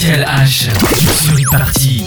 Pascal H. sur les parties.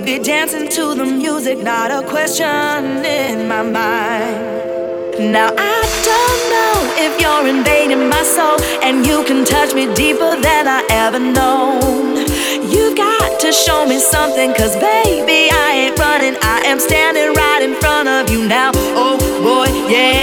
could be dancing to the music, not a question in my mind. Now I don't know if you're invading my soul, and you can touch me deeper than I ever known. You've got to show me something, cause baby, I ain't running, I am standing right in front of you now. Oh boy, yeah.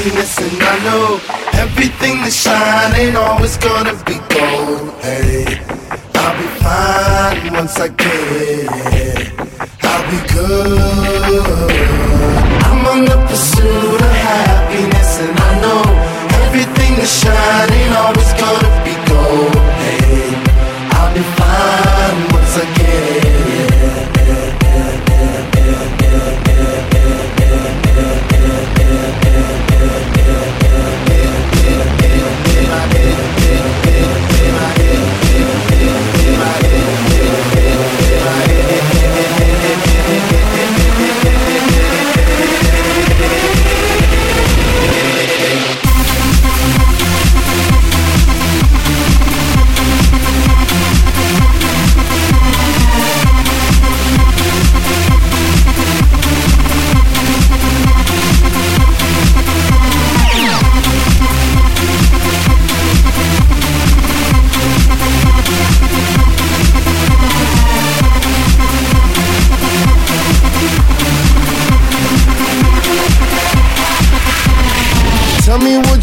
Happiness, and I know everything that shine ain't always gonna be gold. Hey, I'll be fine once I get it. I'll be good. I'm on the pursuit of happiness, and I know everything that shine ain't always gonna be gold.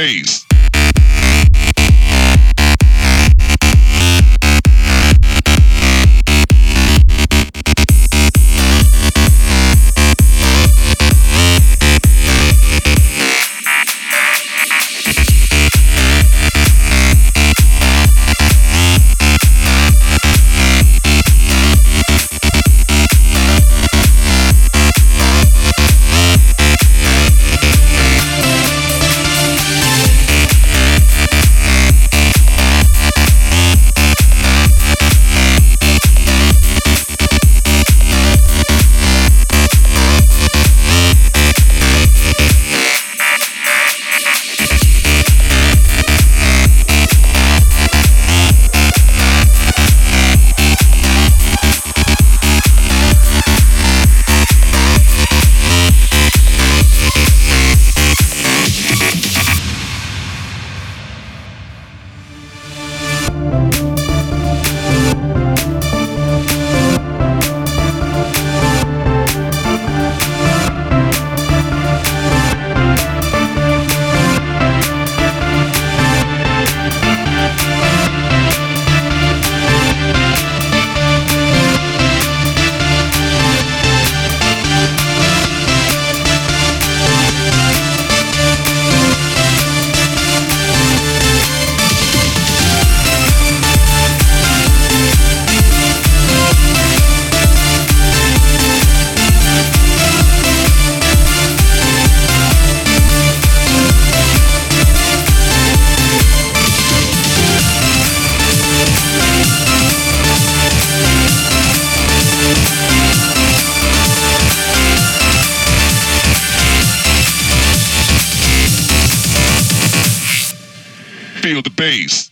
Feel Feel the bass.